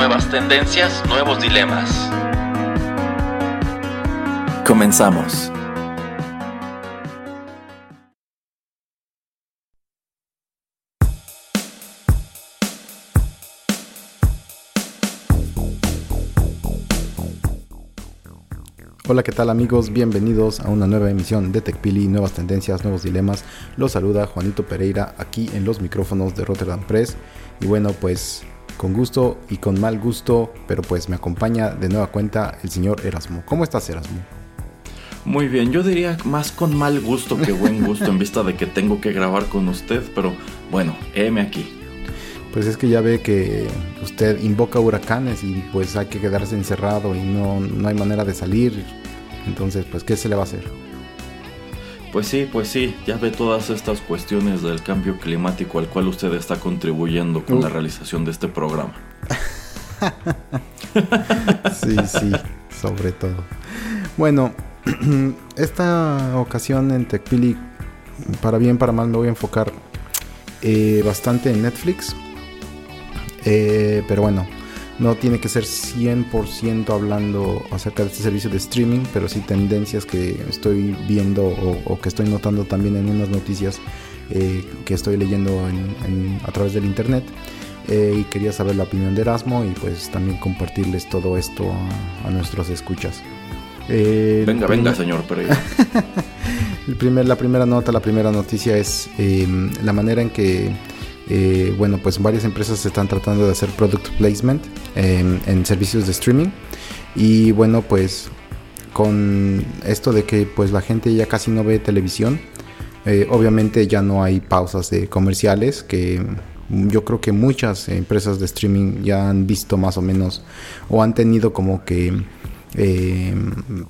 Nuevas tendencias, nuevos dilemas. Comenzamos. Hola, ¿qué tal amigos? Bienvenidos a una nueva emisión de TechPili, nuevas tendencias, nuevos dilemas. Los saluda Juanito Pereira aquí en los micrófonos de Rotterdam Press. Y bueno, pues con gusto y con mal gusto, pero pues me acompaña de nueva cuenta el señor Erasmo. ¿Cómo estás, Erasmo? Muy bien, yo diría más con mal gusto que buen gusto en vista de que tengo que grabar con usted, pero bueno, heme aquí. Pues es que ya ve que usted invoca huracanes y pues hay que quedarse encerrado y no, no hay manera de salir. Entonces, pues, ¿qué se le va a hacer? Pues sí, pues sí, ya ve todas estas cuestiones del cambio climático al cual usted está contribuyendo con Uh. la realización de este programa. Sí, sí, sobre todo. Bueno, esta ocasión en TechPili, para bien, para mal, me voy a enfocar eh, bastante en Netflix. Eh, pero bueno, no tiene que ser 100% hablando acerca de este servicio de streaming, pero sí tendencias que estoy viendo o, o que estoy notando también en unas noticias eh, que estoy leyendo en- en- a través del internet. Eh, y quería saber la opinión de Erasmo y pues también compartirles todo esto a, a nuestros escuchas. Eh, Venga, venga, señor Pereira. el primer, la primera nota, la primera noticia es eh, la manera en que, eh, bueno, pues varias empresas están tratando de hacer product placement en servicios de streaming. Y bueno, pues con esto de que pues la gente ya casi no ve televisión, eh, obviamente ya no hay pausas de comerciales que yo creo que muchas empresas de streaming ya han visto más o menos o han tenido como que eh,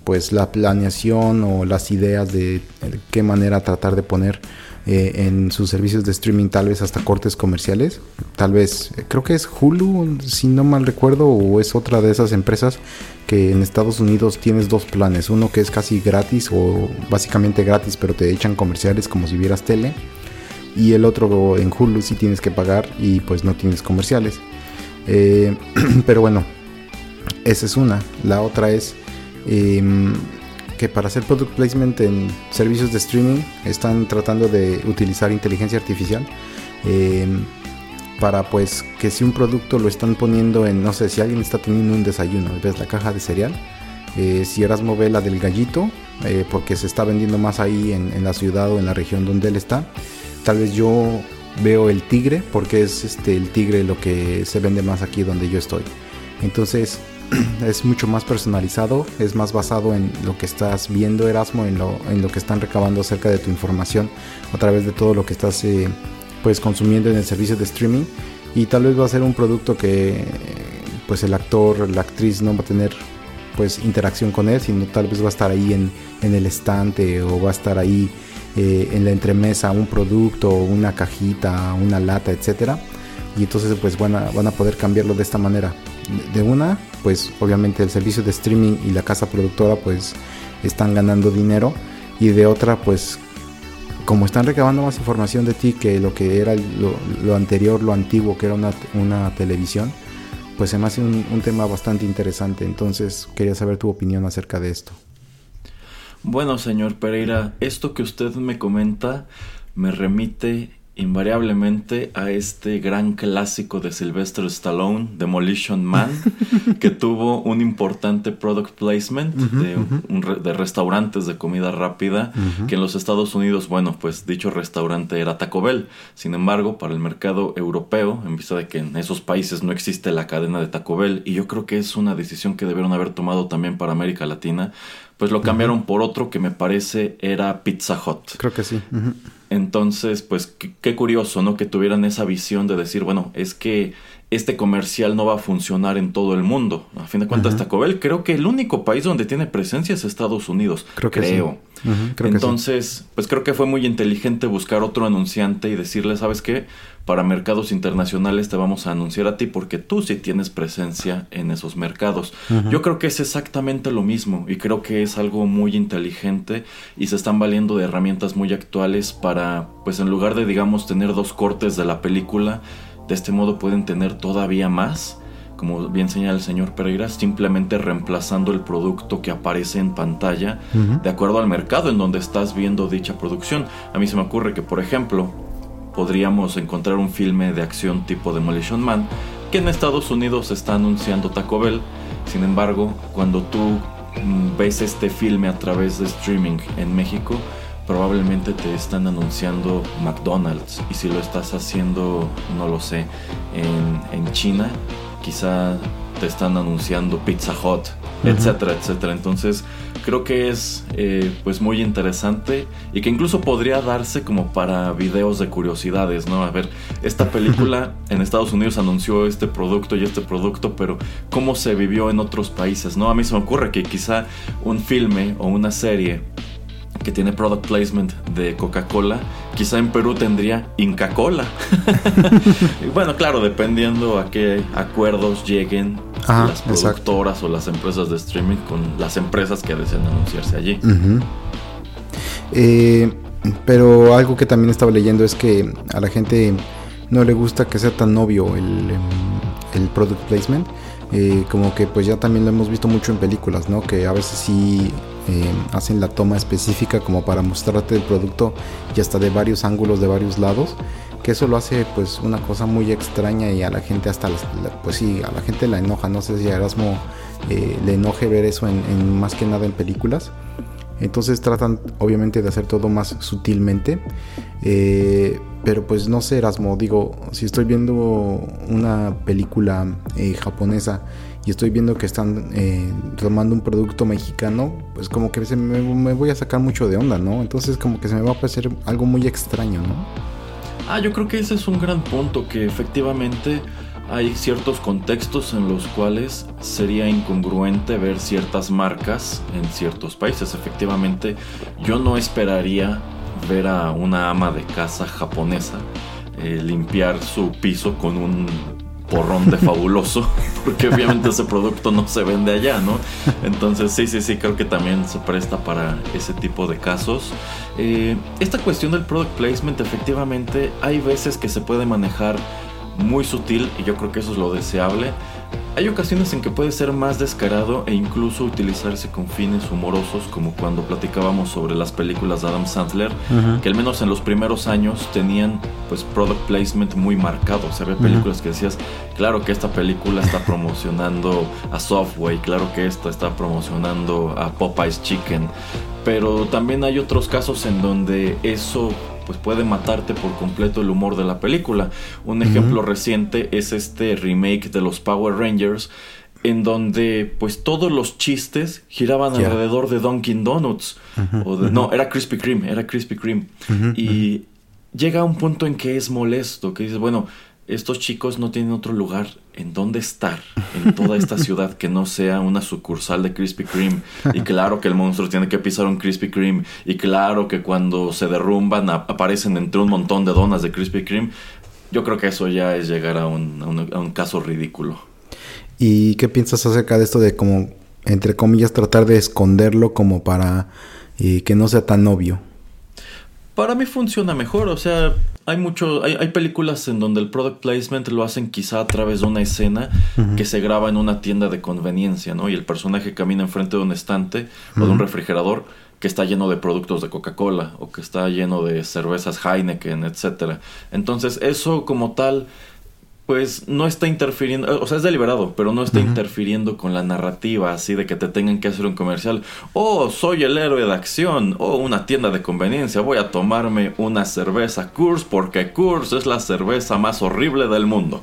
pues la planeación o las ideas de qué manera tratar de poner eh, en sus servicios de streaming tal vez hasta cortes comerciales. Tal vez eh, creo que es Hulu si no mal recuerdo o es otra de esas empresas que en Estados Unidos tienes dos planes. Uno que es casi gratis o básicamente gratis pero te echan comerciales como si vieras tele. Y el otro en Hulu sí tienes que pagar y pues no tienes comerciales. Eh, pero bueno esa es una. La otra es em, que para hacer product placement en servicios de streaming están tratando de utilizar inteligencia artificial em, para pues que si un producto lo están poniendo en, no sé, si alguien está teniendo un desayuno, ves la caja de cereal, eh, si Erasmo ve la del gallito, eh, porque se está vendiendo más ahí en, en la ciudad o en la región donde él está, tal vez yo veo el tigre, porque es este el tigre lo que se vende más aquí donde yo estoy. Entonces es mucho más personalizado, es más basado en lo que estás viendo Erasmo, en lo, en lo que están recabando acerca de tu información a través de todo lo que estás eh, pues consumiendo en el servicio de streaming y tal vez va a ser un producto que pues el actor, la actriz no va a tener pues interacción con él, sino tal vez va a estar ahí en, en el estante o va a estar ahí eh, en la entremesa un producto, una cajita, una lata, etcétera y entonces pues van a, van a poder cambiarlo de esta manera. De una, pues obviamente el servicio de streaming y la casa productora pues están ganando dinero y de otra pues como están recabando más información de ti que lo que era lo, anterior, lo antiguo que era una, una televisión, pues se me hace un tema bastante interesante. Entonces quería saber tu opinión acerca de esto. Bueno, señor Pereira, esto que usted me comenta me remite invariablemente a este gran clásico de Sylvester Stallone, Demolition Man, que tuvo un importante product placement de, un re- de restaurantes de comida rápida, que en los Estados Unidos, bueno, pues dicho restaurante era Taco Bell. Sin embargo, para el mercado europeo, en vista de que en esos países no existe la cadena de Taco Bell, y yo creo que es una decisión que debieron haber tomado también para América Latina, pues lo cambiaron por otro que me parece era Pizza Hut. Creo que sí. Entonces, pues qué, qué curioso, ¿no? Que tuvieran esa visión de decir, bueno, es que este comercial no va a funcionar en todo el mundo. A fin de cuentas, Taco Bell creo que el único país donde tiene presencia es Estados Unidos. Creo que creo. Entonces, pues creo que fue muy inteligente buscar otro anunciante y decirle, ¿sabes qué? Para mercados internacionales te vamos a anunciar a ti porque tú sí tienes presencia en esos mercados. Yo creo que es exactamente lo mismo y creo que es algo muy inteligente y se están valiendo de herramientas muy actuales para, pues en lugar de, digamos, tener dos cortes de la película, de este modo pueden tener todavía más, como bien señala el señor Pereira, simplemente reemplazando el producto que aparece en pantalla de acuerdo al mercado en donde estás viendo dicha producción. A mí se me ocurre que, por ejemplo, podríamos encontrar un filme de acción tipo Demolition Man que en Estados Unidos está anunciando Taco Bell. Sin embargo, cuando tú mm, ves este filme a través de streaming en México, probablemente te están anunciando McDonald's y si lo estás haciendo, no lo sé, en, China, quizá te están anunciando Pizza Hut, etcétera, etcétera. Entonces creo que es eh, pues muy interesante y que incluso podría darse como para videos de curiosidades, ¿no? A ver, esta película en Estados Unidos anunció este producto y este producto, pero ¿cómo se vivió en otros países, no? A mí se me ocurre que quizá un filme o una serie que tiene product placement de Coca-Cola, quizá en Perú tendría Inca Cola. bueno, claro, dependiendo a qué acuerdos lleguen las productoras o las empresas de streaming con las empresas que deseen anunciarse allí. Eh, pero algo que también estaba leyendo es que a la gente no le gusta que sea tan obvio el, el product placement. Eh, como que pues ya también lo hemos visto mucho en películas, ¿no? Que a veces sí eh, hacen la toma específica como para mostrarte el producto y hasta de varios ángulos, de varios lados, que eso lo hace pues una cosa muy extraña y a la gente hasta, pues sí, a la gente la enoja, no sé si a Erasmo eh, le enoje ver eso en, más que nada en películas. Entonces tratan obviamente de hacer todo más sutilmente. Eh, pero pues no sé, Erasmo, digo, si estoy viendo una película japonesa estoy viendo que están eh, tomando un producto mexicano, pues como que me, voy a sacar mucho de onda, ¿no? Entonces como que se me va a parecer algo muy extraño, ¿no? Ah, yo creo que ese es un gran punto, que efectivamente hay ciertos contextos en los cuales sería incongruente ver ciertas marcas en ciertos países. Efectivamente, yo no esperaría ver a una ama de casa japonesa eh, limpiar su piso con un porrón de fabuloso, porque obviamente ese producto no se vende allá, ¿no? Entonces sí, sí, sí, creo que también se presta para ese tipo de casos. Eh, esta cuestión del product placement, efectivamente, hay veces que se puede manejar muy sutil y yo creo que eso es lo deseable. Hay ocasiones en que puede ser más descarado e incluso utilizarse con fines humorosos, como cuando platicábamos sobre las películas de Adam Sandler, que al menos en los primeros años tenían pues product placement muy marcado. O sea, había películas que decías, claro que esta película está promocionando a Software, claro que esta está promocionando a Popeye's Chicken, pero también hay otros casos en donde eso pues puede matarte por completo el humor de la película. Un ejemplo reciente es este remake de los Power Rangers en donde pues todos los chistes giraban alrededor de Dunkin' Donuts. o No, era Krispy Kreme, era Krispy Kreme. y llega un punto en que es molesto, que dices, bueno, estos chicos no tienen otro lugar en donde estar en toda esta ciudad que no sea una sucursal de Krispy Kreme. Y claro que el monstruo tiene que pisar un Krispy Kreme. Y claro que cuando se derrumban aparecen entre un montón de donas de Krispy Kreme. Yo creo que eso ya es llegar a un, a un, caso ridículo. ¿Y qué piensas acerca de esto de como, entre comillas, tratar de esconderlo como para eh, que no sea tan obvio? Para mí funciona mejor, o sea, hay mucho, hay, películas en donde el product placement lo hacen quizá a través de una escena que se graba en una tienda de conveniencia, ¿no? Y el personaje camina enfrente de un estante o de un refrigerador que está lleno de productos de Coca-Cola o que está lleno de cervezas Heineken, etcétera. Entonces, eso como tal pues no está interfiriendo, o sea, es deliberado, pero no está interfiriendo con la narrativa así de que te tengan que hacer un comercial. Oh, soy el héroe de acción, o oh, una tienda de conveniencia, voy a tomarme una cerveza Coors porque Coors es la cerveza más horrible del mundo.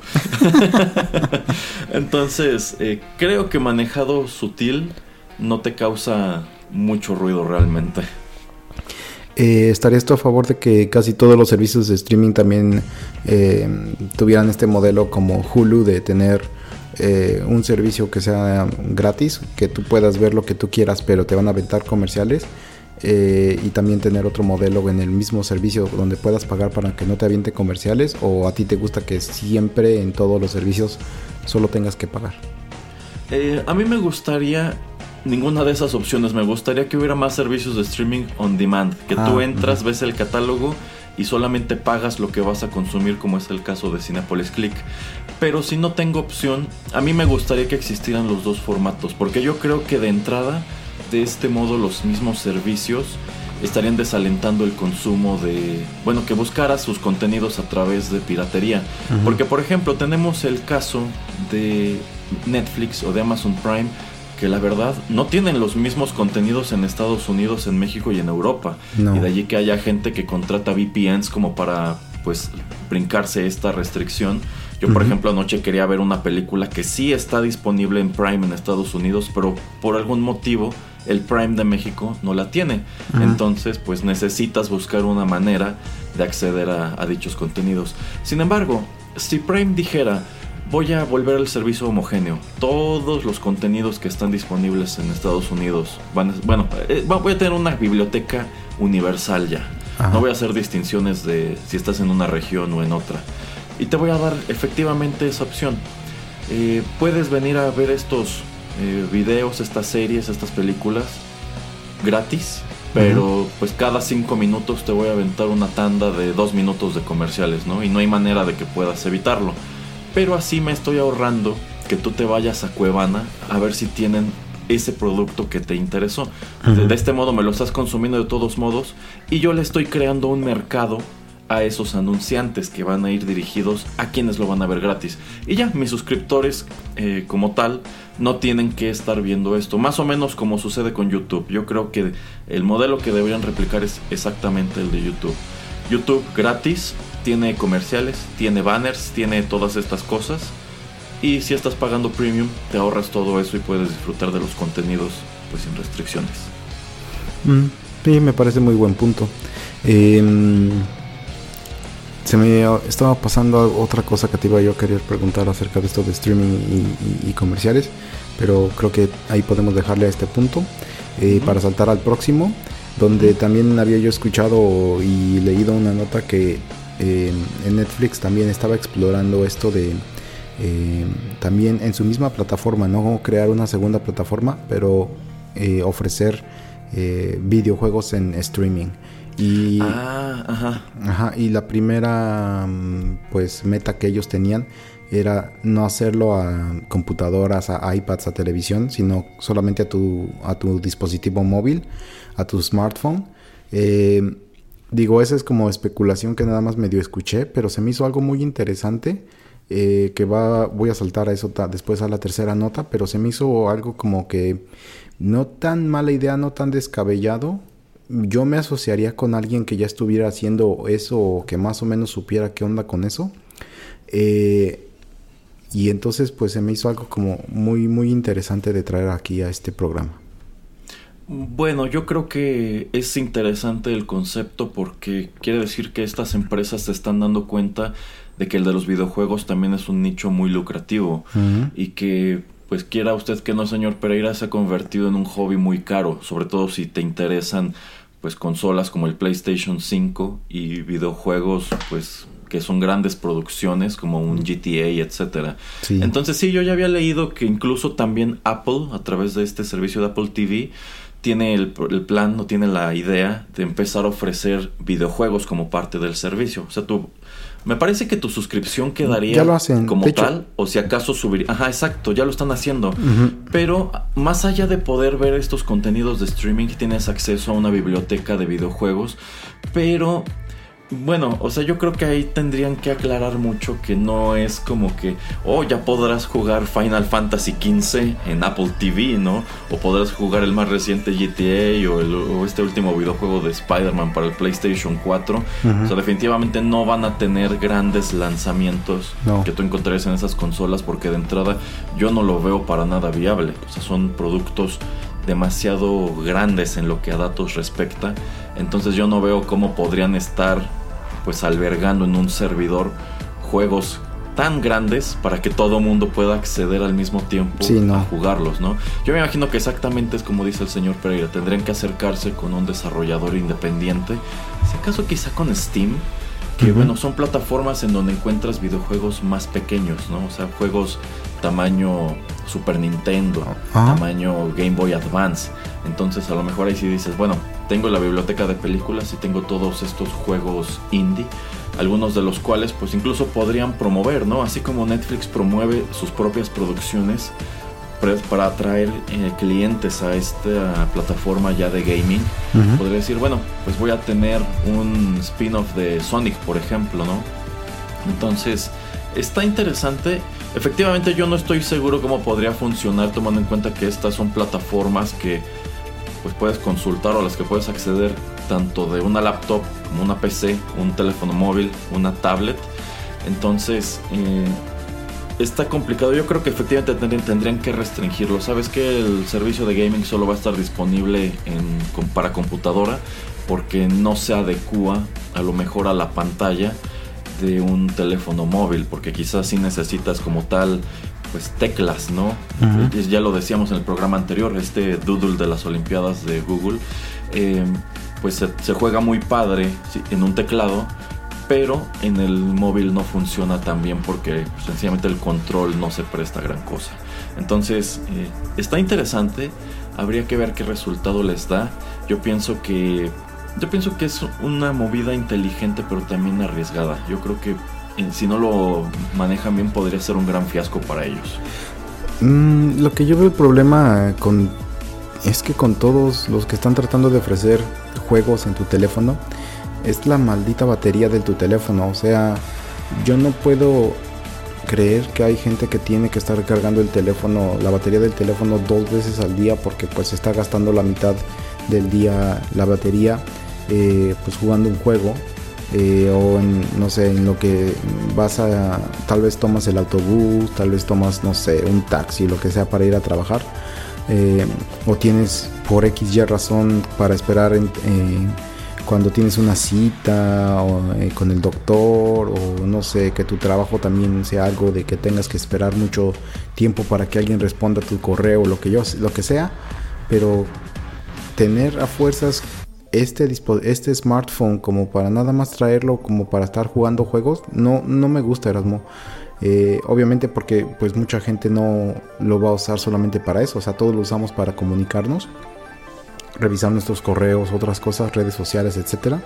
Entonces, eh, creo que manejado sutil no te causa mucho ruido realmente. Eh, ¿Estarías tú a favor de que casi todos los servicios de streaming también eh, tuvieran este modelo como Hulu de tener eh, un servicio que sea gratis, que tú puedas ver lo que tú quieras, pero te van a aventar comerciales? y también tener otro modelo en el mismo servicio donde puedas pagar para que no te aviente comerciales o a ti te gusta que siempre en todos los servicios solo tengas que pagar. a mí me gustaría ninguna de esas opciones. Me gustaría que hubiera más servicios de streaming on demand. Que tú ah, entras, ves el catálogo y solamente pagas lo que vas a consumir, como es el caso de Cinepolis Click. Pero si no tengo opción, a mí me gustaría que existieran los dos formatos. Porque yo creo que de entrada, de este modo, los mismos servicios estarían desalentando el consumo de, bueno, que buscara sus contenidos a través de piratería. Porque, por ejemplo, tenemos el caso de Netflix o de Amazon Prime que la verdad no tienen los mismos contenidos en Estados Unidos, en México y en Europa. Y de allí que haya gente que contrata VPNs como para pues brincarse esta restricción. Yo, por ejemplo, anoche quería ver una película que sí está disponible en Prime en Estados Unidos, pero por algún motivo el Prime de México no la tiene. Entonces, pues necesitas buscar una manera de acceder a dichos contenidos. Sin embargo, si Prime dijera, voy a volver al servicio homogéneo. Todos los contenidos que están disponibles en Estados Unidos van, bueno, eh, voy a tener una biblioteca universal ya. No voy a hacer distinciones de si estás en una región o en otra. Y te voy a dar efectivamente esa opción. Eh, puedes venir a ver estos eh, videos, estas series, estas películas gratis. Pero pues cada cinco minutos te voy a aventar una tanda de dos minutos de comerciales, ¿no? Y no hay manera de que puedas evitarlo. Pero así me estoy ahorrando que tú te vayas a Cuevana a ver si tienen ese producto que te interesó. de, este modo me lo estás consumiendo de todos modos y yo le estoy creando un mercado a esos anunciantes que van a ir dirigidos a quienes lo van a ver gratis. Y ya, mis suscriptores eh, como tal no tienen que estar viendo esto. Más o menos como sucede con YouTube. Yo creo que el modelo que deberían replicar es exactamente el de YouTube. YouTube gratis tiene comerciales, tiene banners, tiene todas estas cosas. Y si estás pagando premium, te ahorras todo eso y puedes disfrutar de los contenidos pues sin restricciones. Mm, sí, me parece muy buen punto. Em, se me estaba pasando otra cosa que te iba yo a querer preguntar acerca de esto de streaming y, comerciales, pero creo que ahí podemos dejarle a este punto eh, para saltar al próximo, donde también había yo escuchado y leído una nota que en Netflix también estaba explorando esto de eh, también en su misma plataforma, no crear una segunda plataforma, pero eh, ofrecer eh, videojuegos en streaming. Y, ah, ajá. y la primera mm, pues meta que ellos tenían era no hacerlo a computadoras, a iPads, a televisión, sino solamente a tu, a tu dispositivo móvil, a tu smartphone. Digo, esa es como especulación que nada más medio escuché, pero se me hizo algo muy interesante. Eh, que va, voy a saltar a eso después a la tercera nota, pero se me hizo algo como que no tan mala idea, no tan descabellado. Yo me asociaría con alguien que ya estuviera haciendo eso o que más o menos supiera qué onda con eso. Eh, y entonces pues se me hizo algo como muy muy interesante de traer aquí a este programa. Bueno, yo creo que es interesante el concepto porque quiere decir que estas empresas se están dando cuenta de que el de los videojuegos también es un nicho muy lucrativo y que pues quiera usted que no, señor Pereira, se ha convertido en un hobby muy caro, sobre todo si te interesan pues consolas como el PlayStation 5 y videojuegos pues que son grandes producciones como un GTA, etcétera. Entonces sí, yo ya había leído que incluso también Apple a través de este servicio de Apple TV tiene el, plan, no tiene la idea de empezar a ofrecer videojuegos como parte del servicio. O sea, tú, me parece que tu suscripción quedaría como tal, o si acaso subir. Ajá, exacto, ya lo están haciendo. Pero más allá de poder ver estos contenidos de streaming, tienes acceso a una biblioteca de videojuegos, pero bueno, o sea, yo creo que ahí tendrían que aclarar mucho que no es como que, oh, ya podrás jugar Final Fantasy XV en Apple TV, ¿no? O podrás jugar el más reciente GTA o, este último videojuego de Spider-Man para el PlayStation 4. O sea, definitivamente no van a tener grandes lanzamientos que tú encontrarías en esas consolas porque de entrada yo no lo veo para nada viable. O sea, son productos demasiado grandes en lo que a datos respecta. Entonces yo no veo cómo podrían estar pues albergando en un servidor juegos tan grandes para que todo mundo pueda acceder al mismo tiempo a jugarlos, ¿no? Yo me imagino que exactamente es como dice el señor Pereira, tendrían que acercarse con un desarrollador independiente, si acaso quizá con Steam, que bueno, son plataformas en donde encuentras videojuegos más pequeños, ¿no? O sea, juegos tamaño Super Nintendo, tamaño Game Boy Advance. Entonces a lo mejor ahí sí dices, bueno, tengo la biblioteca de películas y tengo todos estos juegos indie algunos de los cuales pues incluso podrían promover, ¿no? Así como Netflix promueve sus propias producciones para atraer eh, clientes a esta plataforma ya de gaming, podría decir, bueno, pues voy a tener un spin-off de Sonic, por ejemplo, ¿no? Entonces, está interesante. Efectivamente, yo no estoy seguro cómo podría funcionar tomando en cuenta que estas son plataformas que pues puedes consultar o a las que puedes acceder tanto de una laptop como una PC, un teléfono móvil, una tablet. Entonces, eh, está complicado. Yo creo que efectivamente tendrían, que restringirlo. Sabes que el servicio de gaming solo va a estar disponible para computadora porque no se adecua a lo mejor a la pantalla de un teléfono móvil, porque quizás si necesitas como tal pues teclas, ¿no? Ya lo decíamos en el programa anterior, este doodle de las Olimpiadas de Google, eh, pues se, juega muy padre en un teclado, pero en el móvil no funciona tan bien porque pues, sencillamente el control no se presta gran cosa. Entonces, eh, está interesante, habría que ver qué resultado les da. Yo pienso que yo pienso que es una movida inteligente pero también arriesgada. Yo creo que si no lo manejan bien podría ser un gran fiasco para ellos. Mm, lo que yo veo el problema con es que con todos los que están tratando de ofrecer juegos en tu teléfono es la maldita batería de tu teléfono. O sea, yo no puedo creer que hay gente que tiene que estar cargando el teléfono, la batería del teléfono dos veces al día porque pues está gastando la mitad del día la batería eh, pues jugando un juego eh, o en, no sé, en lo que vas a, tal vez tomas el autobús, tal vez tomas, no sé, un taxi, lo que sea para ir a trabajar, eh, o tienes por X y razón para esperar en, cuando tienes una cita o, con el doctor, o no sé, que tu trabajo también sea algo de que tengas que esperar mucho tiempo para que alguien responda a tu correo, lo que yo, lo que sea, pero tener a fuerzas este, este smartphone como para nada más traerlo como para estar jugando juegos, no, no me gusta Erasmo. Eh, obviamente porque pues mucha gente no lo va a usar solamente para eso, o sea, todos lo usamos para comunicarnos, revisar nuestros correos, otras cosas, redes sociales, etcétera.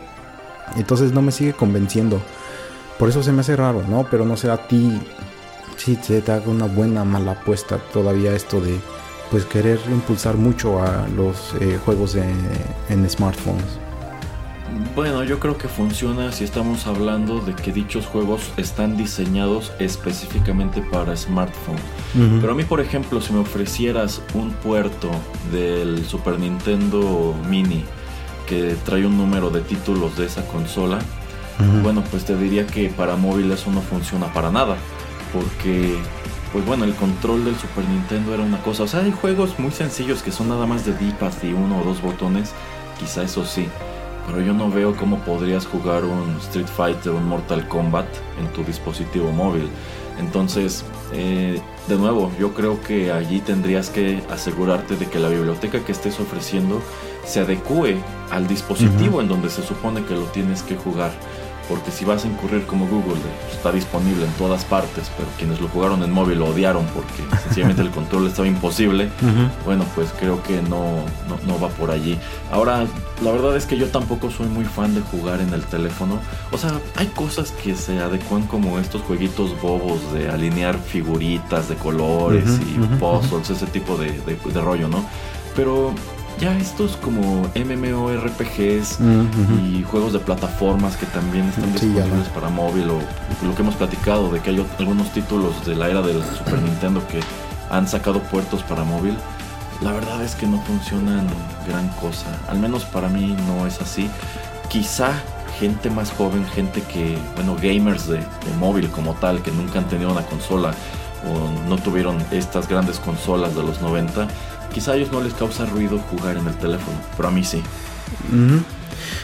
Entonces no me sigue convenciendo. Por eso se me hace raro, ¿no? Pero no sé a ti si te haga una buena mala apuesta todavía esto de pues querer impulsar mucho a los eh, juegos en smartphones. Bueno, yo creo que funciona si estamos hablando de que dichos juegos están diseñados específicamente para smartphone. Pero a mí, por ejemplo, si me ofrecieras un puerto del Super Nintendo Mini que trae un número de títulos de esa consola, bueno, pues te diría que para móvil eso no funciona para nada. Porque pues bueno, el control del Super Nintendo era una cosa. O sea, hay juegos muy sencillos que son nada más de D-pad y uno o dos botones, quizá eso sí. Pero yo no veo cómo podrías jugar un Street Fighter o un Mortal Kombat en tu dispositivo móvil. Entonces, eh, de nuevo, yo creo que allí tendrías que asegurarte de que la biblioteca que estés ofreciendo se adecue al dispositivo en donde se supone que lo tienes que jugar. Porque si vas a incurrir como Google, pues, está disponible en todas partes, pero quienes lo jugaron en móvil lo odiaron porque sencillamente el control estaba imposible, bueno, pues creo que no, no, va por allí. Ahora, la verdad es que yo tampoco soy muy fan de jugar en el teléfono. O sea, hay cosas que se adecuan como estos jueguitos bobos de alinear figuritas de colores y puzzles, ese tipo de, de rollo, ¿no? Pero ya estos como MMORPGs y juegos de plataformas que también están disponibles para móvil o lo que hemos platicado de que hay algunos títulos de la era del Super Nintendo que han sacado puertos para móvil, la verdad es que no funcionan gran cosa. Al menos para mí no es así. Quizá gente más joven, gente que, bueno, gamers de, de móvil como tal, que nunca han tenido una consola o no tuvieron estas grandes consolas de los 90, quizá a ellos no les causa ruido jugar en el teléfono, pero a mí sí.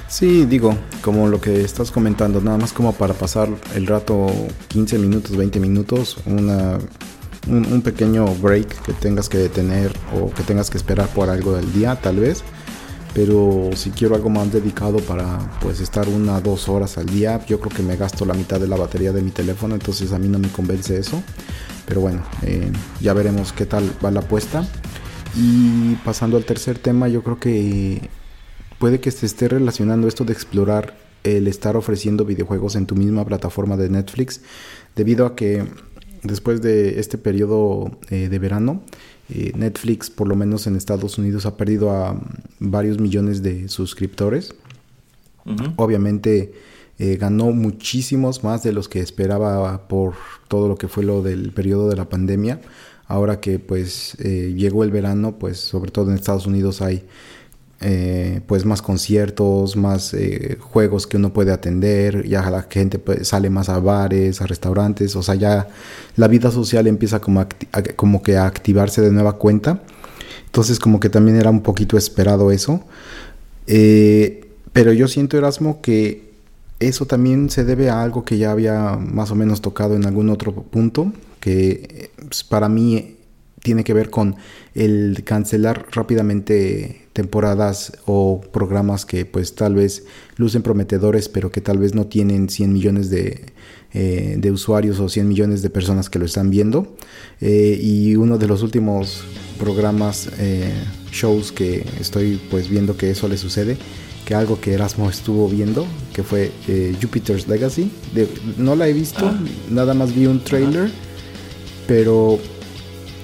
Sí, digo, como lo que estás comentando, nada más como para pasar el rato 15 minutos, 20 minutos, una, un, pequeño break que tengas que tener o que tengas que esperar por algo del día, tal vez. Pero si quiero algo más dedicado para pues estar una dos horas al día, yo creo que me gasto la mitad de la batería de mi teléfono, entonces a mí no me convence eso. Pero bueno, eh, ya veremos qué tal va la apuesta. Y pasando al tercer tema, yo creo que puede que se esté relacionando esto de explorar el estar ofreciendo videojuegos en tu misma plataforma de Netflix, debido a que después de este periodo eh, de verano, eh, Netflix, por lo menos en Estados Unidos, ha perdido a varios millones de suscriptores. Obviamente eh, ganó muchísimos más de los que esperaba por todo lo que fue lo del periodo de la pandemia. Ahora que pues llegó el verano, pues sobre todo en Estados Unidos hay eh, pues más conciertos, más eh, juegos que uno puede atender, ya la gente pues, sale más a bares, a restaurantes, o sea, ya la vida social empieza como, como que a activarse de nueva cuenta. Entonces como que también era un poquito esperado eso. Eh, pero yo siento, Erasmo, que eso también se debe a algo que ya había más o menos tocado en algún otro punto, que pues, para mí tiene que ver con el cancelar rápidamente temporadas o programas que pues tal vez lucen prometedores pero que tal vez no tienen 100 millones de, eh, de usuarios o 100 millones de personas que lo están viendo. Eh, y uno de los últimos programas eh, shows que estoy pues viendo que eso le sucede que algo que Erasmo estuvo viendo que fue Jupiter's Legacy. No la he visto ah. nada más vi un trailer pero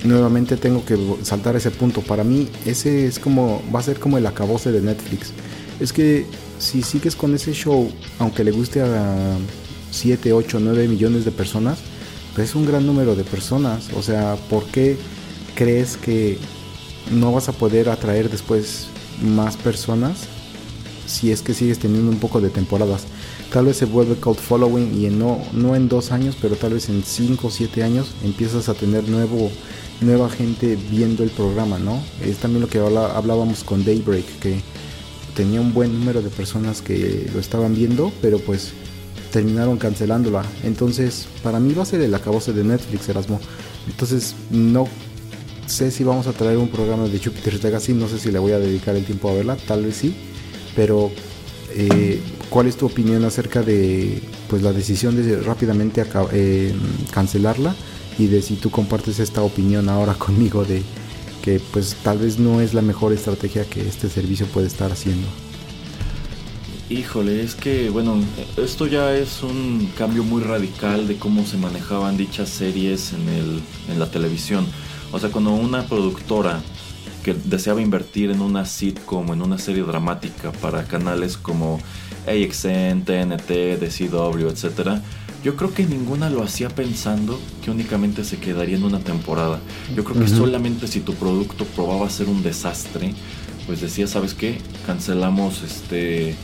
nuevamente tengo que saltar ese punto. Para mí, ese es como, va a ser como el acabose de Netflix. Es que si sigues con ese show, aunque le guste a 7, 8, 9 millones de personas, pues es un gran número de personas. O sea, ¿por qué crees que no vas a poder atraer después más personas si es que sigues teniendo un poco de temporadas? Tal vez se vuelve cult following y en no, no en dos años, pero tal vez en 5 o 7 años empiezas a tener nuevo nueva gente viendo el programa, ¿no? Es también lo que hablábamos con Daybreak, que tenía un buen número de personas que lo estaban viendo, pero pues terminaron cancelándola. Entonces, para mí va a ser el acabose de Netflix, Erasmo. Entonces, no sé si vamos a traer un programa de Jupiter's Legacy, no sé si le voy a dedicar el tiempo a verla, tal vez sí, pero eh, ¿cuál es tu opinión acerca de pues la decisión de rápidamente eh, cancelarla? y de si tú compartes esta opinión ahora conmigo de que pues tal vez no es la mejor estrategia que este servicio puede estar haciendo. Híjole, es que bueno, esto ya es un cambio muy radical de cómo se manejaban dichas series en, el, en la televisión. O sea, cuando una productora que deseaba invertir en una sitcom, en una serie dramática para canales como AXN, TNT, DCW, etcétera, yo creo que ninguna lo hacía pensando que únicamente se quedaría en una temporada. Yo creo que solamente si tu producto probaba ser un desastre, pues decía, ¿sabes qué? Cancelamos este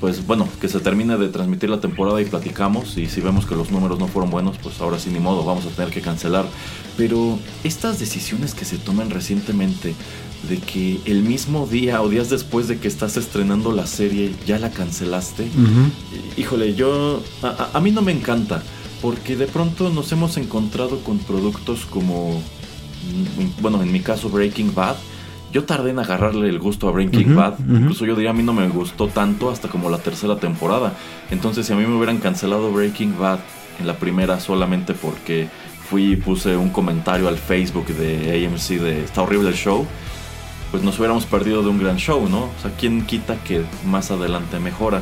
pues bueno, que se termine de transmitir la temporada y platicamos y si vemos que los números no fueron buenos, pues ahora sí ni modo, vamos a tener que cancelar. Pero estas decisiones que se toman recientemente de que el mismo día o días después de que estás estrenando la serie ya la cancelaste. Híjole, yo a, mí no me encanta porque de pronto nos hemos encontrado con productos como, mm, bueno, en mi caso Breaking Bad. Yo tardé en agarrarle el gusto a Breaking Bad. Incluso yo diría a mí no me gustó tanto hasta como la tercera temporada. Entonces si a mí me hubieran cancelado Breaking Bad en la primera solamente porque fui y puse un comentario al Facebook de AMC de está horrible el show pues nos hubiéramos perdido de un gran show, ¿no? O sea, ¿quién quita que más adelante mejora?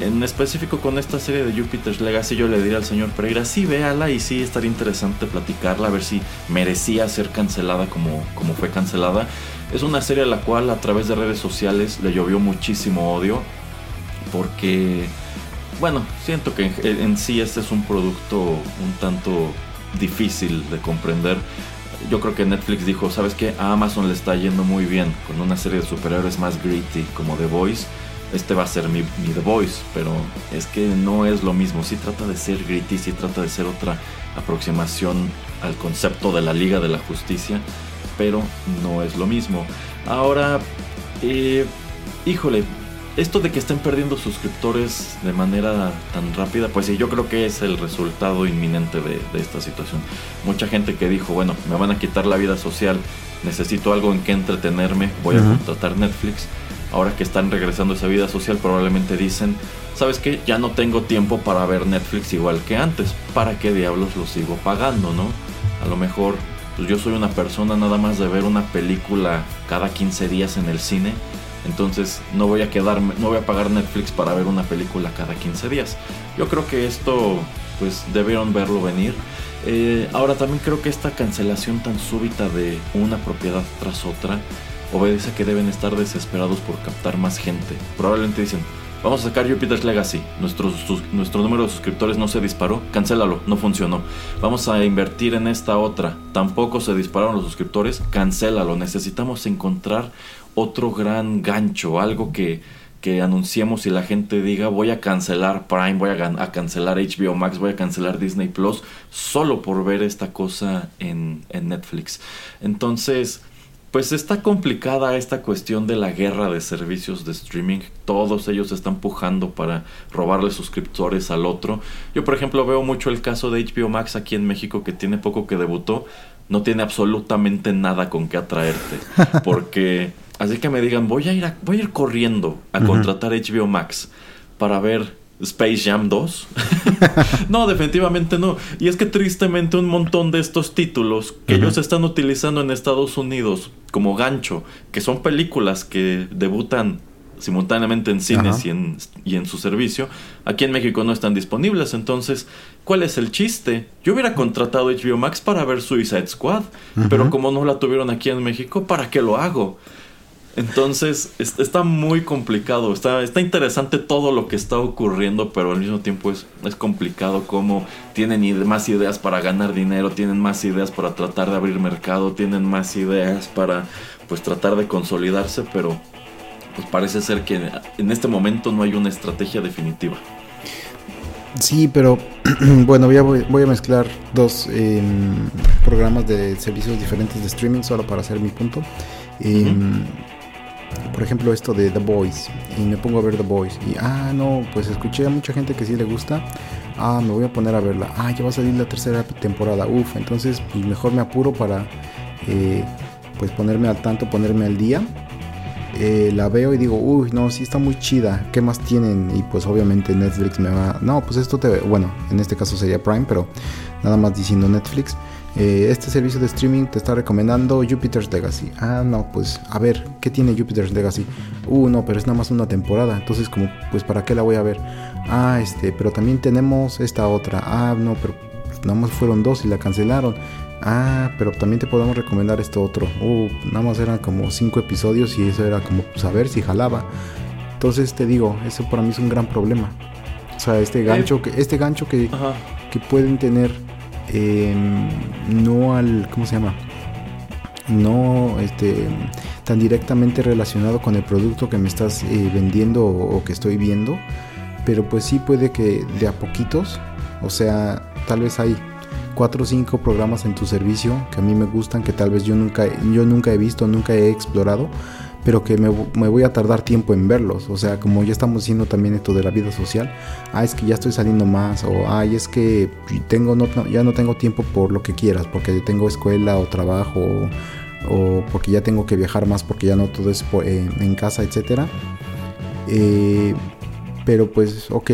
En específico con esta serie de Jupiter's Legacy yo le diría al señor Pereira, sí, véala y sí estaría interesante platicarla, a ver si merecía ser cancelada como, como fue cancelada. Es una serie a la cual a través de redes sociales le llovió muchísimo odio, porque, bueno, siento que en, en sí este es un producto un tanto difícil de comprender yo creo que Netflix dijo, ¿sabes qué? A Amazon le está yendo muy bien con una serie de superhéroes más gritty como The Voice. Este va a ser mi, The Voice, pero es que no es lo mismo. Sí trata de ser gritty, sí trata de ser otra aproximación al concepto de la Liga de la Justicia. pero no es lo mismo. Ahora, eh, híjole, esto de que estén perdiendo suscriptores de manera tan rápida, pues sí, yo creo que es el resultado inminente de, esta situación. Mucha gente que dijo, bueno, me van a quitar la vida social, necesito algo en que entretenerme, voy a contratar Netflix. Ahora que están regresando a esa vida social, probablemente dicen, ¿sabes qué? Ya no tengo tiempo para ver Netflix igual que antes. ¿Para qué diablos lo sigo pagando, no? A lo mejor, pues yo soy una persona nada más de ver una película cada 15 días en el cine entonces no voy a quedarme, no voy a pagar Netflix para ver una película cada 15 días. Yo creo que esto, pues debieron verlo venir. Eh, ahora también creo que esta cancelación tan súbita de una propiedad tras otra obedece a que deben estar desesperados por captar más gente. Probablemente dicen, vamos a sacar Jupiter's Legacy, nuestro, número de suscriptores no se disparó, cancélalo, no funcionó. Vamos a invertir en esta otra, tampoco se dispararon los suscriptores, cancélalo. Necesitamos encontrar otro gran gancho, algo que, que anunciemos y la gente diga voy a cancelar Prime, voy a, cancelar HBO Max, voy a cancelar Disney Plus, solo por ver esta cosa en, en Netflix. Entonces, pues está complicada esta cuestión de la guerra de servicios de streaming. Todos ellos están pujando para robarle suscriptores al otro. Yo, por ejemplo, veo mucho el caso de HBO Max aquí en México que tiene poco que debutó. No tiene absolutamente nada con qué atraerte. Porque Así que me digan, voy a ir, voy a ir corriendo a contratar HBO Max para ver Space Jam 2. no, definitivamente no. Y es que tristemente un montón de estos títulos que ellos están utilizando en Estados Unidos como gancho, que son películas que debutan simultáneamente en cines y en, y en, su servicio, aquí en México no están disponibles. Entonces, ¿cuál es el chiste? Yo hubiera contratado HBO Max para ver Suicide Squad, pero como no la tuvieron aquí en México, ¿para qué lo hago? Entonces, está muy complicado, está, está interesante todo lo que está ocurriendo, pero al mismo tiempo es, es complicado como tienen más ideas para ganar dinero, tienen más ideas para tratar de abrir mercado, tienen más ideas para pues tratar de consolidarse, pero pues parece ser que en este momento no hay una estrategia definitiva. Sí, pero bueno, voy a, voy a mezclar dos em, programas de servicios diferentes de streaming solo para hacer mi punto. Em, por ejemplo, esto de The Boys, y me pongo a ver The Boys, y ah, no, pues escuché a mucha gente que sí le gusta, ah, me voy a poner a verla, ah, ya va a salir la tercera temporada, uff, entonces pues mejor me apuro para eh, pues ponerme al tanto, ponerme al día. Eh, la veo y digo, uy, no, sí está muy chida, ¿qué más tienen? Y pues obviamente Netflix me va, no, pues esto te, bueno, en este caso sería Prime, pero nada más diciendo Netflix eh, este servicio de streaming te está recomendando Jupiter's Legacy. Ah, no, pues a ver, ¿qué tiene Jupiter's Legacy? Uh, no, pero es nada más una temporada. Entonces, como, pues para qué la voy a ver? Ah, este, pero también tenemos esta otra. Ah, no, pero nada más fueron dos y la cancelaron. Ah, pero también te podemos recomendar esto otro. Uh, nada más eran como cinco episodios y eso era como saber pues, si jalaba. Entonces te digo, eso para mí es un gran problema. O sea, este gancho que, este gancho que, que pueden tener Em, no al, ¿cómo se llama? No este, tan directamente relacionado con el producto que me estás eh, vendiendo o, que estoy viendo, pero pues sí puede que de a poquitos, o sea, tal vez hay cuatro o cinco programas en tu servicio que a mí me gustan, que tal vez yo nunca, yo nunca he visto, nunca he explorado, pero que me, voy a tardar tiempo en verlos. O sea, como ya estamos diciendo también esto de la vida social, ah, es que ya estoy saliendo más, o ay, es que tengo no, ya no tengo tiempo por lo que quieras, porque tengo escuela o trabajo, o, porque ya tengo que viajar más, porque ya no todo es en casa, etcétera. Eh, pero pues, ok,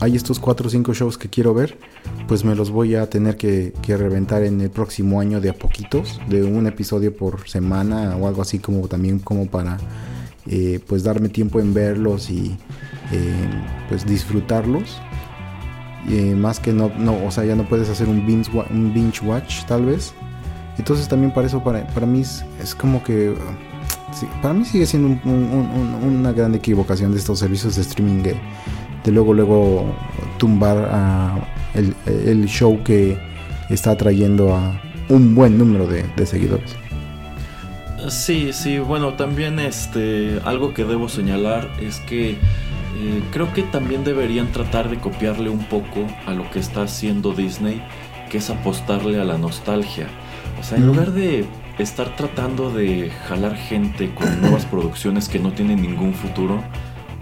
hay estos 4 o 5 shows que quiero ver, pues me los voy a tener que, reventar en el próximo año de a poquitos, de un episodio por semana o algo así como también como para eh, pues darme tiempo en verlos y eh, pues disfrutarlos. Eh, más que no, o sea, ya no puedes hacer un binge, watch tal vez. Entonces también para eso, para, para mí es, como que... para mí sigue siendo una gran equivocación de estos servicios de streaming de luego luego tumbar a el, show que está atrayendo a un buen número de, seguidores. Sí, sí, bueno, también este algo que debo señalar es que eh, creo que también deberían tratar de copiarle un poco a lo que está haciendo Disney, que es apostarle a la nostalgia. O sea, en lugar de estar tratando de jalar gente con nuevas producciones que no tienen ningún futuro,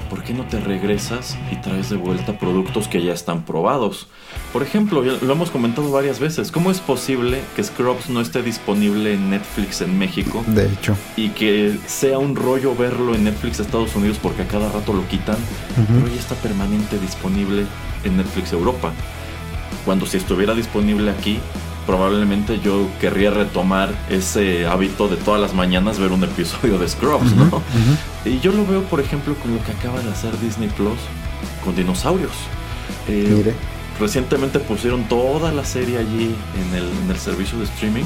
¿por qué no te regresas y traes de vuelta productos que ya están probados? Por ejemplo, lo hemos comentado varias veces, ¿cómo es posible que Scrubs no esté disponible en Netflix en México? De hecho. Y que sea un rollo verlo en Netflix Estados Unidos porque a cada rato lo quitan, pero ya está permanente disponible en Netflix Europa. Cuando si estuviera disponible aquí, probablemente yo querría retomar ese hábito de todas las mañanas ver un episodio de Scrubs, ¿no? Y yo lo veo, por ejemplo, con lo que acaba de hacer Disney Plus con dinosaurios. Eh, Mire. Recientemente pusieron toda la serie allí en el, en el servicio de streaming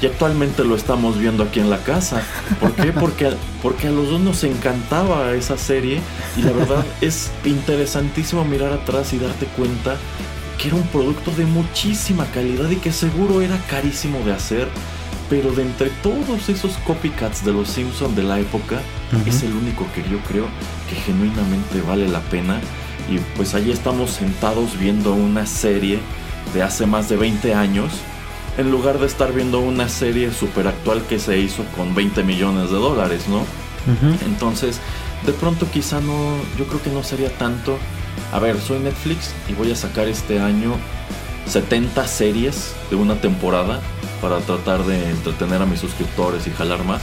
y actualmente lo estamos viendo aquí en la casa. ¿Por qué? Porque, porque a los dos nos encantaba esa serie y la verdad es interesantísimo mirar atrás y darte cuenta que era un producto de muchísima calidad y que seguro era carísimo de hacer, pero de entre todos esos copycats de los Simpsons de la época, es el único que yo creo que genuinamente vale la pena. Y pues allí estamos sentados viendo una serie de hace más de 20 años, en lugar de estar viendo una serie super actual que se hizo con 20 millones de dólares, ¿no? Entonces, de pronto quizá no, yo creo que no sería tanto a ver, soy Netflix y voy a sacar este año 70 series de una temporada para tratar de entretener a mis suscriptores y jalar más.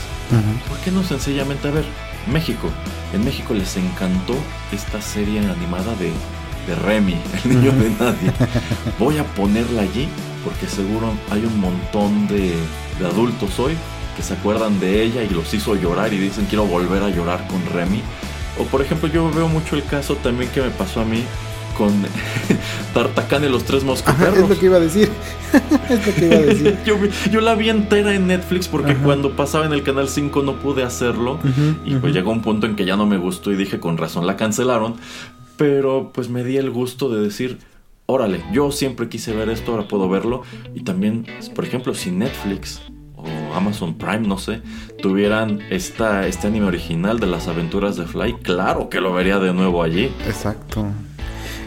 ¿Por qué no sencillamente, a ver, México? En México les encantó esta serie animada de, de Remy, el niño de nadie. Voy a ponerla allí porque seguro hay un montón de, de adultos hoy que se acuerdan de ella y los hizo llorar y dicen quiero volver a llorar con Remy. O por ejemplo, yo veo mucho el caso también que me pasó a mí con Tartacán y los tres mosqueteros. es lo que iba a decir. es lo que iba a decir. yo, la vi entera en Netflix porque cuando pasaba en el canal 5 no pude hacerlo. y pues llegó un punto en que ya no me gustó y dije con razón la cancelaron. Pero pues me di el gusto de decir, órale, yo siempre quise ver esto, ahora puedo verlo. Y también, por ejemplo, si Netflix o Amazon Prime, no sé, tuvieran esta, este anime original de las aventuras de Fly, claro que lo vería de nuevo allí. Exacto.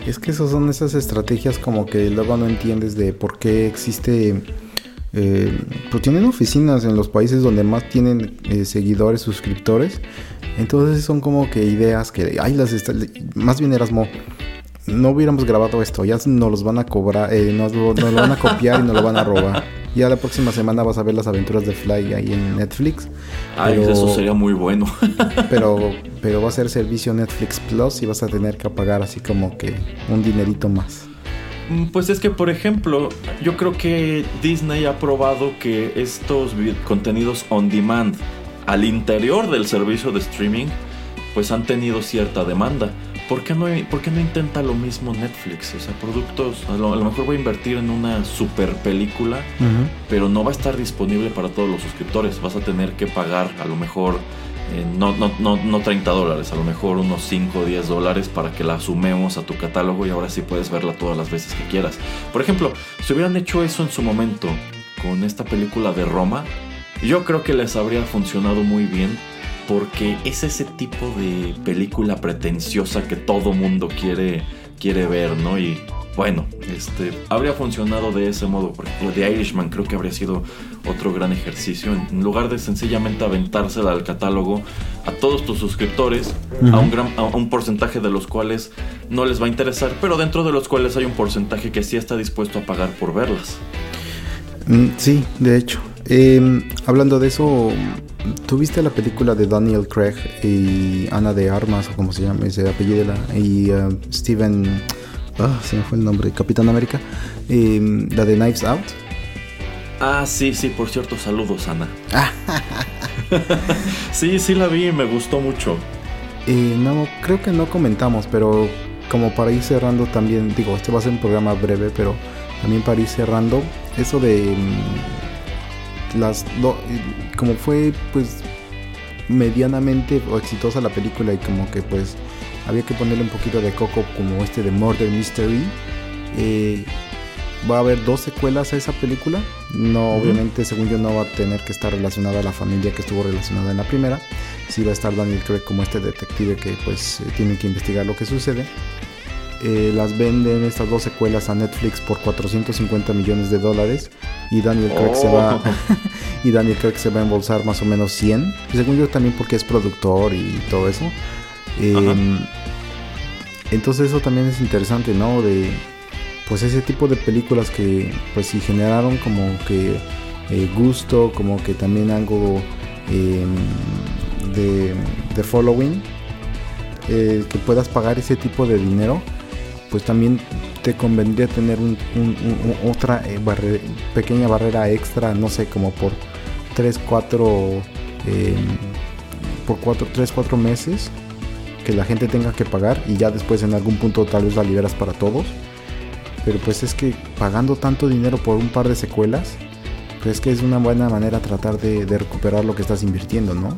Es que esas son esas estrategias como que luego no entiendes de por qué existe... Eh, pues tienen oficinas en los países donde más tienen eh, seguidores, suscriptores. Entonces son como que ideas que, ay, las más bien Erasmo, no hubiéramos grabado esto, ya nos los van a cobrar, eh, nos, nos, lo van a copiar y nos lo van a robar. Ya la próxima semana vas a ver las aventuras de Fly ahí en Netflix. Ay, eso sería muy bueno. pero, pero va a ser servicio Netflix Plus y vas a tener que pagar así como que un dinerito más. Mm, pues es que, por ejemplo, yo creo que Disney ha probado que estos contenidos on demand al interior del servicio de streaming, pues han tenido cierta demanda. ¿Por qué, no, ¿por no intenta lo mismo Netflix? O sea, productos, a lo, mejor voy a invertir en una super película, pero no va a estar disponible para todos los suscriptores. Vas a tener que pagar a lo mejor, eh, no, no, no, no 30 dólares, a lo mejor unos 5 o 10 dólares para que la sumemos a tu catálogo y ahora sí puedes verla todas las veces que quieras. Por ejemplo, si hubieran hecho eso en su momento con esta película de Roma, yo creo que les habría funcionado muy bien porque es ese tipo de película pretenciosa que todo mundo quiere, quiere ver, ¿no? Y bueno, este, habría funcionado de ese modo. Por ejemplo, The Irishman creo que habría sido otro gran ejercicio. En lugar de sencillamente aventársela al catálogo a todos tus suscriptores, a, un gran, a un porcentaje de los cuales no les va a interesar, pero dentro de los cuales hay un porcentaje que sí está dispuesto a pagar por verlas. Mm, sí, de hecho. Em, hablando de eso, ¿tuviste la película de Daniel Craig y Ana de Armas, o como se llama ese apellido, y uh, Steven, ah, se me fue el nombre, Capitán América, la de Knives Out? Ah, sí, sí, por cierto, saludos, Ana. sí, sí la vi y me gustó mucho. Eh, no, creo que no comentamos, pero como para ir cerrando también, digo, este va a ser un programa breve, pero también para ir cerrando, eso de las como fue pues medianamente exitosa la película y como que pues había que ponerle un poquito de coco como este de Murder Mystery eh, va a haber dos secuelas a esa película. No obviamente según yo no va a tener que estar relacionada a la familia que estuvo relacionada en la primera. Sí va a estar Daniel Craig como este detective que pues eh, tiene que investigar lo que sucede eh, las venden estas dos secuelas a Netflix por 450 millones de dólares y Daniel Craig se va oh. y Daniel Craig se va a embolsar más o menos 100. según yo también porque es productor y todo eso. Em, entonces eso también es interesante, ¿no? De pues ese tipo de películas que pues sí generaron como que eh, gusto, como que también algo em, de, de, following, eh, que puedas pagar ese tipo de dinero, pues también te convendría tener un, otra eh, pequeña barrera extra, no sé, como por 3, 4, em, por 4, 3, 4 meses que la gente tenga que pagar y ya después en algún punto tal vez la liberas para todos. Pero pues es que pagando tanto dinero por un par de secuelas, pues es que es una buena manera tratar de, recuperar lo que estás invirtiendo, ¿no?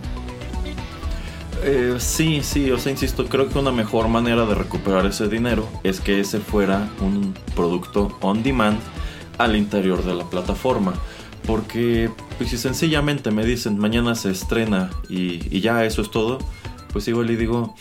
Eh, sí, sí, o sea, insisto, creo que una mejor manera de recuperar ese dinero es que ese fuera un producto on demand al interior de la plataforma. Porque pues, si sencillamente me dicen mañana se estrena y, y ya eso es todo, pues igual le digo,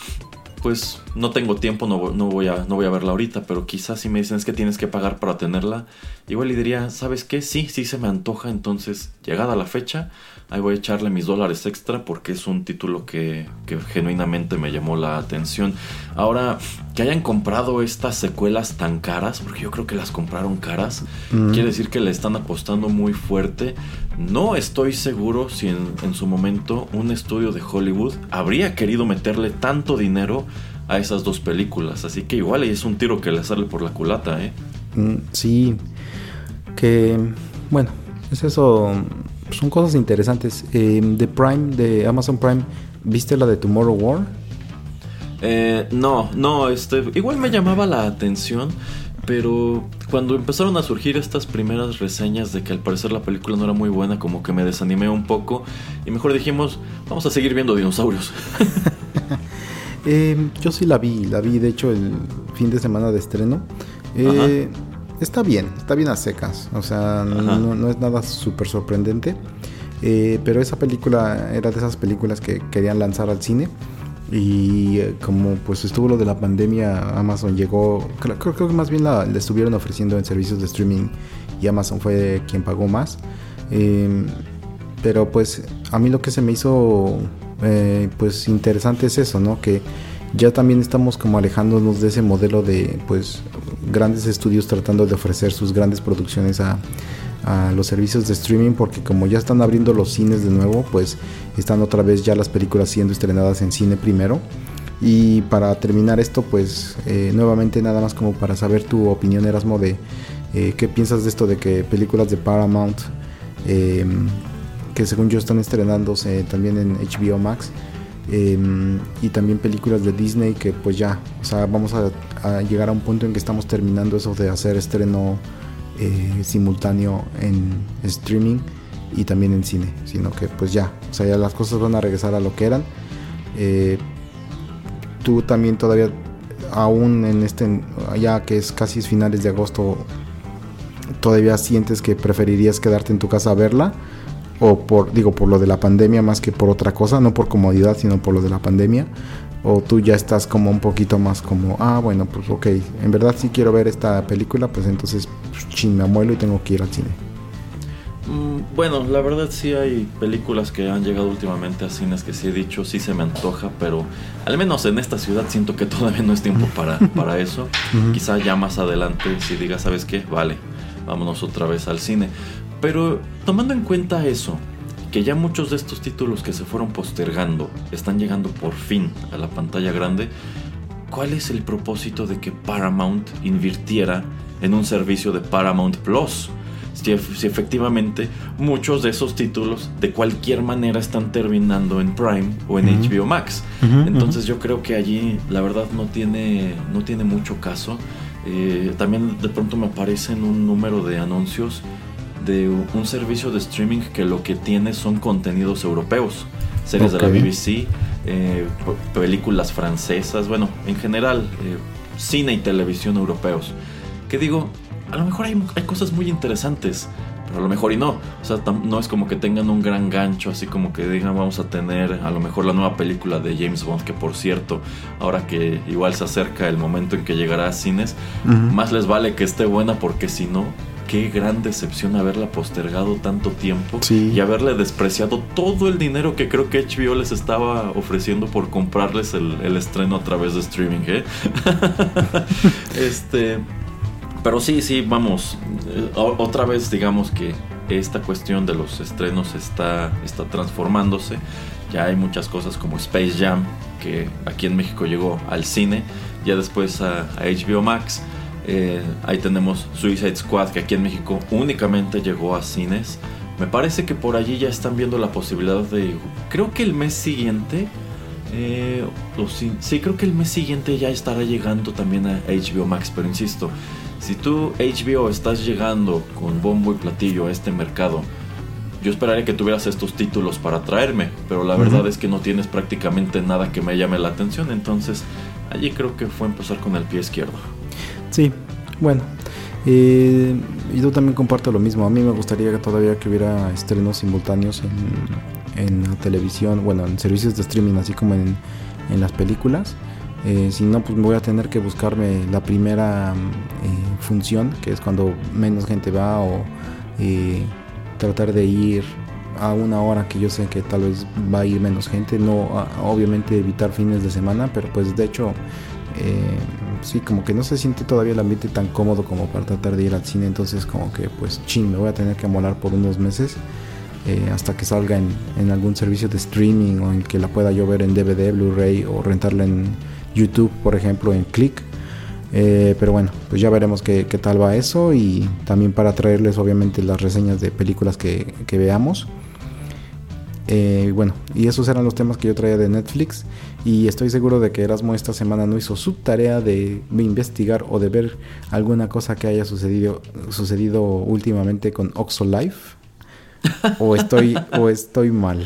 pues no tengo tiempo, no, voy a, no voy a verla ahorita, pero quizás si me dicen es que tienes que pagar para tenerla, igual le diría, ¿sabes qué? Sí, sí se me antoja, entonces llegada la fecha, ahí voy a echarle mis dólares extra porque es un título que, genuinamente me llamó la atención. Ahora, que hayan comprado estas secuelas tan caras, porque yo creo que las compraron caras, quiere decir que le están apostando muy fuerte. No estoy seguro si en, en su momento un estudio de Hollywood habría querido meterle tanto dinero a esas dos películas. Así que igual es un tiro que le sale por la culata, ¿eh? Mm, sí, que bueno, es eso son cosas interesantes. Eh, de Prime, de Amazon Prime, ¿viste la de Tomorrow War? Eh, no, no, este, igual me llamaba la atención, pero cuando empezaron a surgir estas primeras reseñas de que al parecer la película no era muy buena, como que me desanimé un poco y mejor dijimos, vamos a seguir viendo dinosaurios. Eh, yo sí la vi, la vi de hecho el fin de semana de estreno. Eh, está bien, está bien a secas. O sea, no, es nada súper sorprendente. Eh, pero esa película era de esas películas que querían lanzar al cine. Y eh, como pues estuvo lo de la pandemia, Amazon llegó, creo, creo que más bien la, estuvieron ofreciendo en servicios de streaming y Amazon fue quien pagó más. Em, pero pues a mí lo que se me hizo eh, pues interesante es eso, ¿no? Que ya también estamos como alejándonos de ese modelo de pues grandes estudios tratando de ofrecer sus grandes producciones a, los servicios de streaming porque como ya están abriendo los cines de nuevo pues están otra vez ya las películas siendo estrenadas en cine primero. Y para terminar esto pues eh, nuevamente nada más como para saber tu opinión Erasmo de eh, qué piensas de esto de que películas de Paramount em, que según yo están estrenándose también en HBO Max Em, y también películas de Disney que pues ya, o sea, vamos a, llegar a un punto en que estamos terminando eso de hacer estreno eh, simultáneo en streaming y también en cine, sino que pues ya, o sea, ya las cosas van a regresar a lo que eran. Eh, tú también todavía, aún en este, ya que es casi finales de agosto, todavía sientes que preferirías quedarte en tu casa a verla o por digo por lo de la pandemia más que por otra cosa, no por comodidad, sino por lo de la pandemia, o tú ya estás como un poquito más como, ah, bueno, pues ok, en verdad si quiero ver esta película, pues entonces pues, chin, me amuelo y tengo que ir al cine. Mm, bueno, la verdad sí hay películas que han llegado últimamente a cines que sí he dicho, sí se me antoja, pero al menos en esta ciudad siento que todavía no es tiempo para, para eso. Quizá ya más adelante si diga, ¿sabes qué? Vale, vámonos otra vez al cine. Pero tomando en cuenta eso, que ya muchos de estos títulos que se fueron postergando están llegando por fin a la pantalla grande, ¿cuál es el propósito de que Paramount invirtiera en un servicio de Paramount Plus? Si, efectivamente muchos de esos títulos de cualquier manera están terminando en Prime o en HBO Max. Entonces yo creo que allí la verdad no tiene, no tiene mucho caso. Eh, también de pronto me aparecen un número de anuncios de un servicio de streaming que lo que tiene son contenidos europeos, series de la BBC, eh, películas francesas, bueno, en general, eh, cine y televisión europeos. Que digo, a lo mejor hay, cosas muy interesantes, pero a lo mejor y no. O sea, no es como que tengan un gran gancho, así como que digan vamos a tener a lo mejor la nueva película de James Bond, que por cierto, ahora que igual se acerca el momento en que llegará a cines, más les vale que esté buena porque si no, qué gran decepción haberla postergado tanto tiempo Sí. y haberle despreciado todo el dinero que creo que HBO les estaba ofreciendo por comprarles el, el estreno a través de streaming. ¿eh? este, pero sí, sí, vamos. eh, Otra vez, digamos que esta cuestión de los estrenos está, está transformándose. Ya hay muchas cosas como Space Jam, que aquí en México llegó al cine, ya después a, a HBO Max. Eh, ahí tenemos Suicide Squad, que aquí en México únicamente llegó a cines. Me parece que por allí ya están viendo la posibilidad de. Creo que el mes siguiente. eh, o sí, sí, creo que el mes siguiente ya estará llegando también a HBO Max. Pero insisto, si tú HBO estás llegando con bombo y platillo a este mercado, yo esperaría que tuvieras estos títulos para traerme, pero la verdad es que no tienes prácticamente nada que me llame la atención, entonces allí creo que fue empezar con el pie izquierdo. Sí, bueno. eh, yo también comparto lo mismo. A mí me gustaría que todavía que hubiera estrenos simultáneos en, en la televisión, bueno, en servicios de streaming, así como en, en las películas. Eh, si no, pues me voy a tener que buscarme la primera eh, función, que es cuando menos gente va, o eh, tratar de ir a una hora que yo sé que tal vez va a ir menos gente. No, obviamente evitar fines de semana, pero pues de hecho sí, como que no se siente todavía el ambiente tan cómodo como para tratar de ir al cine. Entonces, como que, pues, chin, me voy a tener que amolar por unos meses eh, hasta que salga en, algún servicio de streaming o en que la pueda yo ver en DVD, Blu-ray o rentarla en YouTube, por ejemplo, en Click. Eh, pero bueno, pues ya veremos qué, tal va eso y también para traerles obviamente las reseñas de películas que, que veamos. Eh, bueno, y esos eran los temas que yo traía de Netflix. Y estoy seguro de que Erasmo esta semana no hizo su tarea de investigar o de ver alguna cosa que haya sucedido, sucedido últimamente con Oxo Life. O estoy, o estoy mal.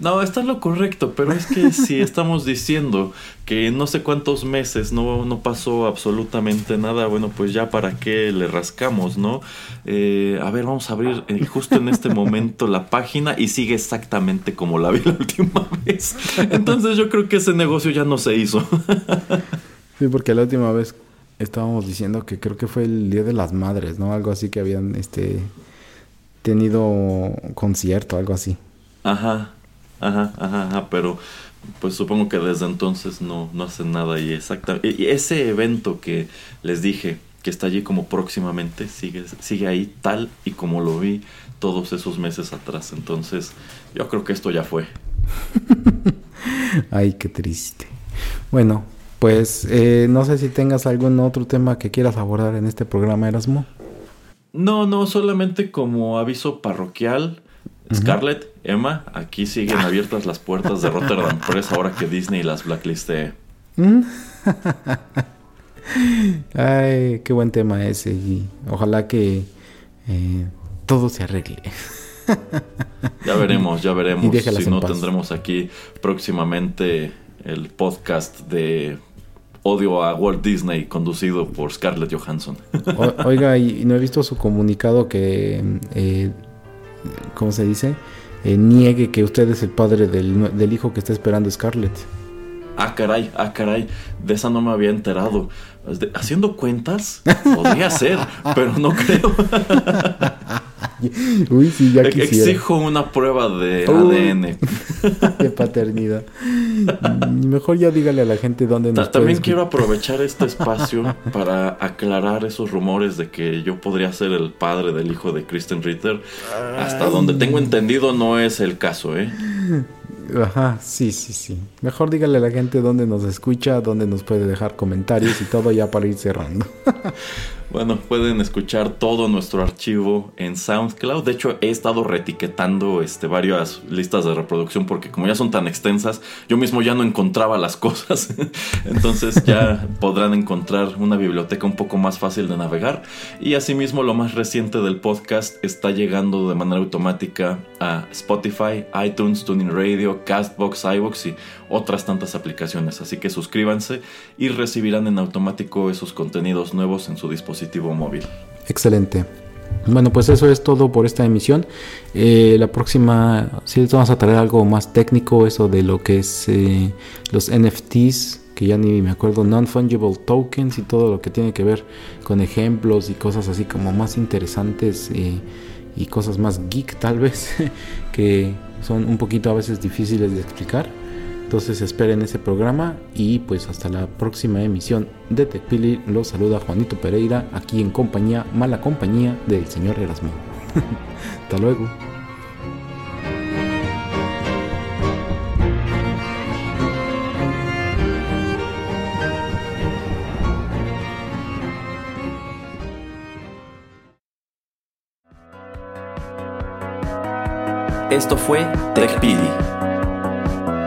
No, está lo correcto, pero es que si estamos diciendo que no sé cuántos meses no, no pasó absolutamente nada, bueno, pues ya para qué le rascamos, ¿no? Eh, a ver, vamos a abrir eh, justo en este momento la página y sigue exactamente como la vi la última vez. Entonces yo creo que ese negocio ya no se hizo. Sí, porque la última vez estábamos diciendo que creo que fue el Día de las Madres, ¿no? Algo así que habían este tenido concierto, algo así. Ajá, ajá, ajá, ajá, pero pues supongo que desde entonces no, no hacen nada y exactamente ese evento que les dije que está allí como próximamente sigue, sigue ahí tal y como lo vi todos esos meses atrás. Entonces, yo creo que esto ya fue. Ay, qué triste. Bueno, pues eh, no sé si tengas algún otro tema que quieras abordar en este programa, Erasmo. No, no, solamente como aviso parroquial. Scarlett, Emma, aquí siguen abiertas las puertas de Rotterdam Press ahora que Disney las blacklistee. ¿Mm? Ay, qué buen tema ese. Y ojalá que eh, todo se arregle. Ya veremos, ya veremos. Si no, paz. tendremos aquí próximamente el podcast de Odio a Walt Disney conducido por Scarlett Johansson. O- oiga, y, y no he visto su comunicado que, eh, ¿cómo se dice? Eh, niegue que usted es el padre del, del hijo que está esperando Scarlett. ah, caray, ah, caray. De esa no me había enterado. De- Haciendo cuentas, podría ser, pero no creo. Uy, sí, ya quisiera. Exijo una prueba de Uy. ADN. de paternidad. Mm, Mejor ya dígale a la gente dónde nos Ta- También quiero aprovechar este espacio para aclarar esos rumores de que yo podría ser el padre del hijo de Kristen Ritter. Hasta donde tengo entendido no es el caso, ¿eh? Ajá, sí, sí, sí. Mejor dígale a la gente dónde nos escucha, dónde nos puede dejar comentarios y todo ya para ir cerrando. Bueno, pueden escuchar todo nuestro archivo en SoundCloud. De hecho, he estado reetiquetando este, varias listas de reproducción porque como ya son tan extensas, yo mismo ya no encontraba las cosas. Entonces ya podrán encontrar una biblioteca un poco más fácil de navegar. Y asimismo, lo más reciente del podcast está llegando de manera automática a Spotify, iTunes, Tuning Radio, Castbox, iVoox y otras tantas aplicaciones. Así que suscríbanse y recibirán en automático esos contenidos nuevos en su dispositivo móvil. Excelente. Bueno, pues eso es todo por esta emisión. Eh, la próxima, sí, vamos a traer algo más técnico, eso de lo que es eh, los NFTs, que ya ni me acuerdo, non-fungible tokens y todo lo que tiene que ver con ejemplos y cosas así como más interesantes y, y cosas más geek tal vez, que son un poquito a veces difíciles de explicar. Entonces esperen ese programa y pues hasta la próxima emisión de TechPili los saluda Juanito Pereira aquí en compañía, mala compañía del señor Erasmo. hasta luego. Esto fue TechPili.